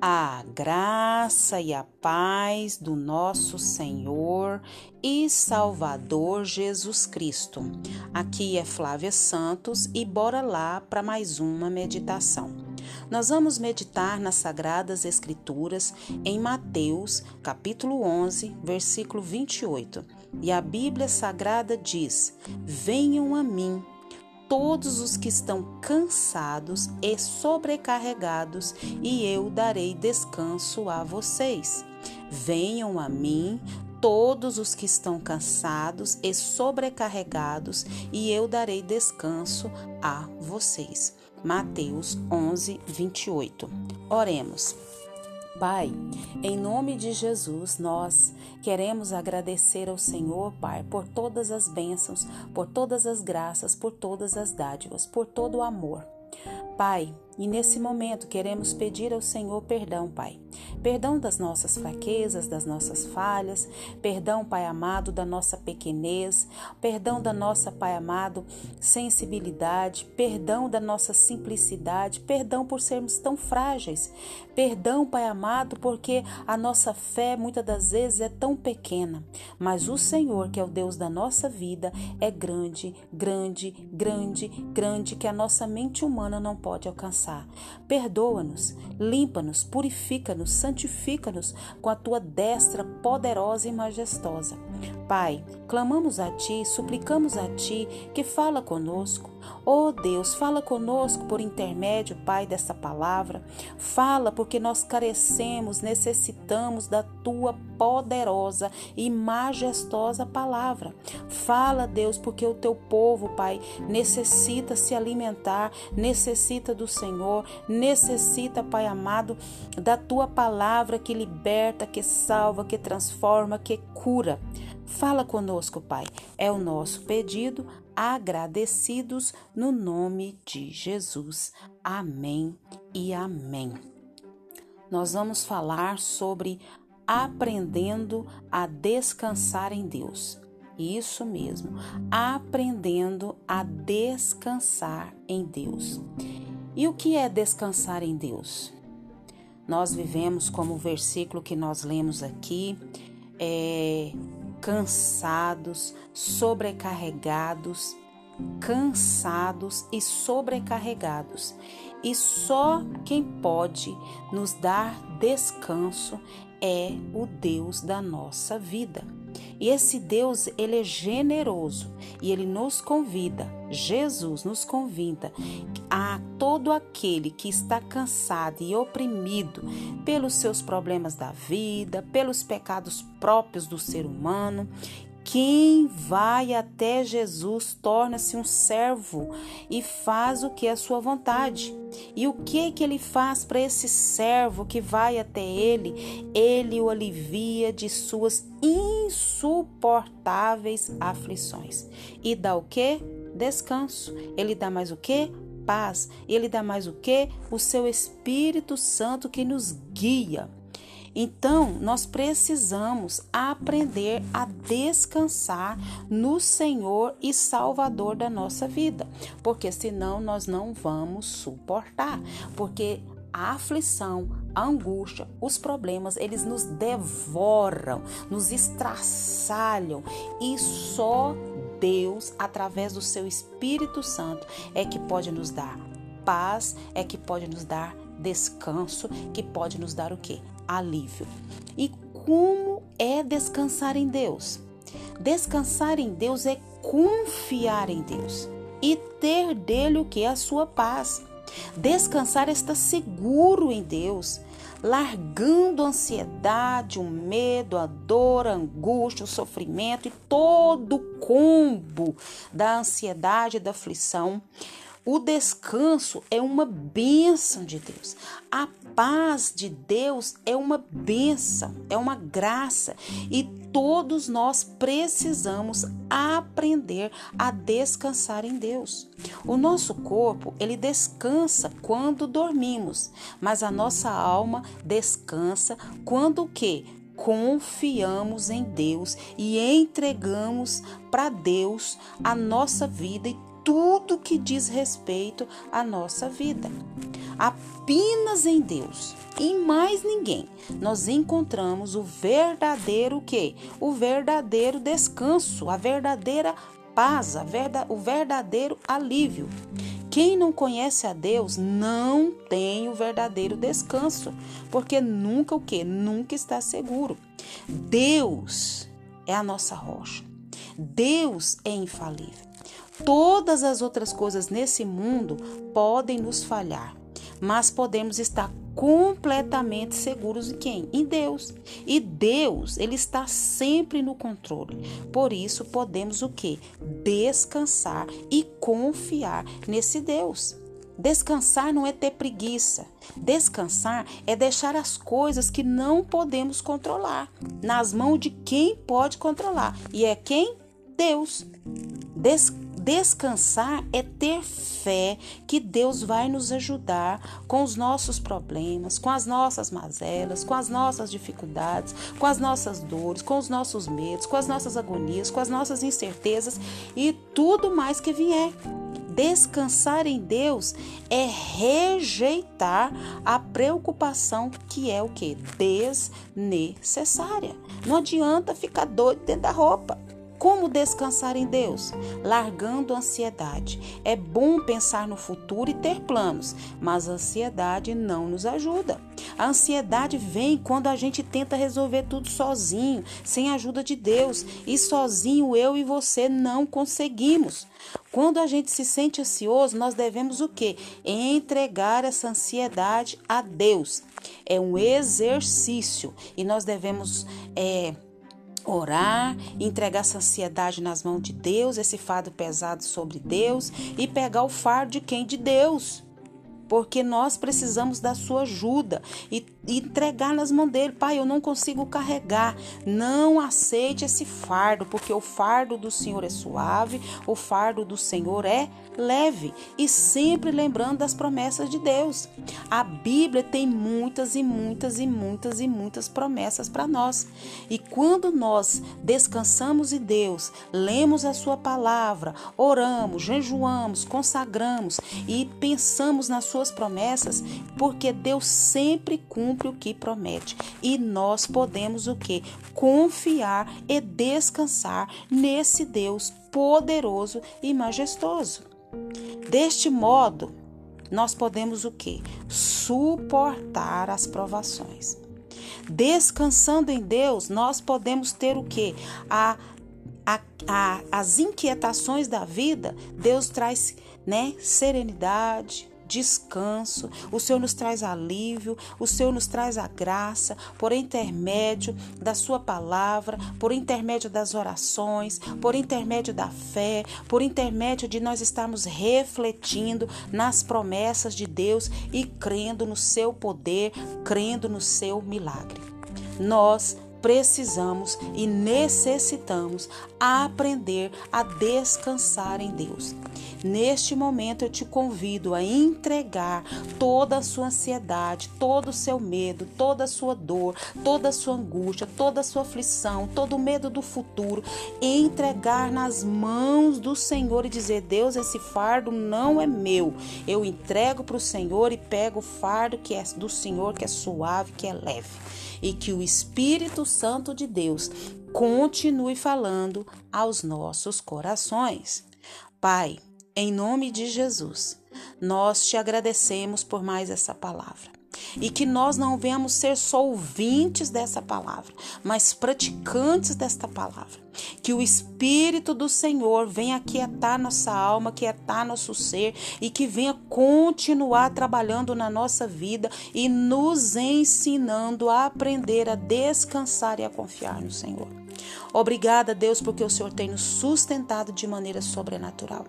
A graça e a paz do nosso Senhor e Salvador Jesus Cristo. Aqui é Flávia Santos e bora lá para mais uma meditação. Nós vamos meditar nas Sagradas Escrituras em Mateus, capítulo 11, versículo 28. E a Bíblia Sagrada diz: Venham a mim todos os que estão cansados e sobrecarregados, e eu darei descanso a vocês. Venham a mim todos os que estão cansados e sobrecarregados, e eu darei descanso a vocês. Mateus 11, 28. Oremos. Pai, em nome de Jesus, nós queremos agradecer ao Senhor, Pai, por todas as bênçãos, por todas as graças, por todas as dádivas, por todo o amor. Pai, e nesse momento queremos pedir ao Senhor perdão, Pai. Perdão das nossas fraquezas, das nossas falhas, perdão, Pai amado, da nossa pequenez, perdão da nossa, Pai amado, sensibilidade, perdão da nossa simplicidade, perdão por sermos tão frágeis, perdão, Pai amado, porque a nossa fé muitas das vezes é tão pequena, mas o Senhor, que é o Deus da nossa vida, é grande, grande, grande, grande, que a nossa mente humana não pode alcançar alcançar. Perdoa-nos, limpa-nos, purifica-nos, santifica-nos com a tua destra poderosa e majestosa. Pai, clamamos a Ti, suplicamos a Ti que fala conosco. Oh Deus, fala conosco por intermédio, Pai, dessa palavra. Fala porque nós carecemos, necessitamos da Tua poderosa e majestosa palavra. Fala, Deus, porque o Teu povo, Pai, necessita se alimentar, necessita do Senhor, necessita, Pai amado, da Tua palavra que liberta, que salva, que transforma, que cura. Fala conosco, Pai. É o nosso pedido, agradecidos no nome de Jesus. Amém e amém. Nós vamos falar sobre aprendendo a descansar em Deus. Isso mesmo, aprendendo a descansar em Deus. E o que é descansar em Deus? Nós vivemos como o versículo que nós lemos aqui, é, cansados, sobrecarregados, cansados e sobrecarregados. E só quem pode nos dar descanso é o Deus da nossa vida. E esse Deus, ele é generoso e ele nos convida, Jesus nos convida a todo aquele que está cansado e oprimido pelos seus problemas da vida, pelos pecados próprios do ser humano, quem vai até Jesus torna-se um servo e faz o que é a sua vontade. E o que que ele faz para esse servo que vai até ele? Ele o alivia de suas insuportáveis aflições. E dá o que? Descanso. Ele dá mais o que? Paz. Ele dá mais o que? O seu Espírito Santo que nos guia. Então, nós precisamos aprender a descansar no Senhor e Salvador da nossa vida, porque senão nós não vamos suportar, porque a aflição, a angústia, os problemas, eles nos devoram, nos estraçalham e só Deus, através do seu Espírito Santo, é que pode nos dar paz, é que pode nos dar descanso, que pode nos dar o quê? Alívio. E como é descansar em Deus? Descansar em Deus é confiar em Deus e ter dele o que? A sua paz. Descansar está seguro em Deus, largando a ansiedade, o medo, a dor, a angústia, o sofrimento e todo o combo da ansiedade e da aflição o descanso é uma bênção de Deus. A paz de Deus é uma bênção, é uma graça. E todos nós precisamos aprender a descansar em Deus. O nosso corpo, ele descansa quando dormimos, mas a nossa alma descansa quando o quê? confiamos em Deus e entregamos para Deus a nossa vida e tudo que diz respeito à nossa vida. Apenas em Deus, em mais ninguém, nós encontramos o verdadeiro que? O verdadeiro descanso, a verdadeira paz, a verda, o verdadeiro alívio. Quem não conhece a Deus não tem o verdadeiro descanso, porque nunca o que? Nunca está seguro. Deus é a nossa rocha. Deus é infalível. Todas as outras coisas nesse mundo podem nos falhar, mas podemos estar completamente seguros em quem? Em Deus. E Deus, ele está sempre no controle. Por isso podemos o que? Descansar e confiar nesse Deus. Descansar não é ter preguiça. Descansar é deixar as coisas que não podemos controlar nas mãos de quem pode controlar. E é quem? Deus. Descansar Descansar é ter fé que Deus vai nos ajudar com os nossos problemas, com as nossas mazelas, com as nossas dificuldades, com as nossas dores, com os nossos medos, com as nossas agonias, com as nossas incertezas e tudo mais que vier. Descansar em Deus é rejeitar a preocupação que é o que? Desnecessária. Não adianta ficar doido dentro da roupa. Como descansar em Deus? Largando a ansiedade. É bom pensar no futuro e ter planos, mas a ansiedade não nos ajuda. A ansiedade vem quando a gente tenta resolver tudo sozinho, sem a ajuda de Deus, e sozinho eu e você não conseguimos. Quando a gente se sente ansioso, nós devemos o quê? Entregar essa ansiedade a Deus. É um exercício e nós devemos é, orar, entregar essa ansiedade nas mãos de Deus, esse fardo pesado sobre Deus e pegar o fardo de quem? De Deus porque nós precisamos da sua ajuda e, entregar nas mãos dele. Pai, eu não consigo carregar. Não aceite esse fardo, porque o fardo do Senhor é suave, o fardo do Senhor é leve. E sempre lembrando das promessas de Deus. A Bíblia tem muitas e muitas e muitas e muitas promessas para nós. E quando nós descansamos em Deus, lemos a sua palavra, oramos, jejuamos, consagramos e pensamos na sua suas promessas, porque Deus sempre cumpre o que promete. E nós podemos o que? Confiar e descansar nesse Deus poderoso e majestoso. Deste modo, nós podemos o que? Suportar as provações. Descansando em Deus, nós podemos ter o que? A, a, a, as inquietações da vida, Deus traz né, serenidade, descanso, o Senhor nos traz alívio, o Senhor nos traz a graça por intermédio da Sua palavra, por intermédio das orações, por intermédio da fé, por intermédio de nós estarmos refletindo nas promessas de Deus e crendo no Seu poder, crendo no Seu milagre. Nós precisamos e necessitamos aprender a descansar em Deus. Neste momento eu te convido a entregar toda a sua ansiedade, todo o seu medo, toda a sua dor, toda a sua angústia, toda a sua aflição, todo o medo do futuro, entregar nas mãos do Senhor e dizer: Deus, esse fardo não é meu. Eu entrego para o Senhor e pego o fardo que é do Senhor, que é suave, que é leve. E que o Espírito Santo de Deus continue falando aos nossos corações. Pai, em nome de Jesus, nós te agradecemos por mais essa palavra. E que nós não venhamos ser só ouvintes dessa palavra, mas praticantes desta palavra. Que o Espírito do Senhor venha aquietar nossa alma, aquietar nosso ser e que venha continuar trabalhando na nossa vida e nos ensinando a aprender a descansar e a confiar no Senhor. Obrigada, Deus, porque o Senhor tem nos sustentado de maneira sobrenatural.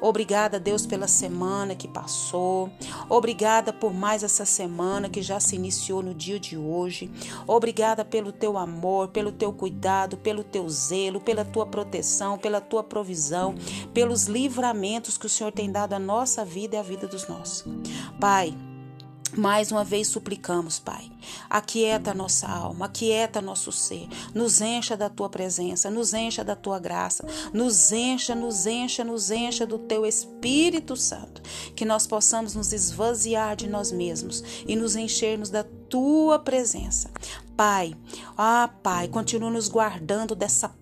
Obrigada, Deus, pela semana que passou. Obrigada por mais essa semana que já se iniciou no dia de hoje. Obrigada pelo teu amor, pelo teu cuidado, pelo teu zelo, pela tua proteção, pela tua provisão, pelos livramentos que o Senhor tem dado à nossa vida e à vida dos nossos. Pai, Mais uma vez suplicamos, Pai. Aquieta nossa alma, aquieta nosso ser. Nos encha da tua presença, nos encha da tua graça, nos encha, nos encha, nos encha do teu Espírito Santo. Que nós possamos nos esvaziar de nós mesmos e nos enchermos da tua presença. Pai, ah, Pai, continua nos guardando dessa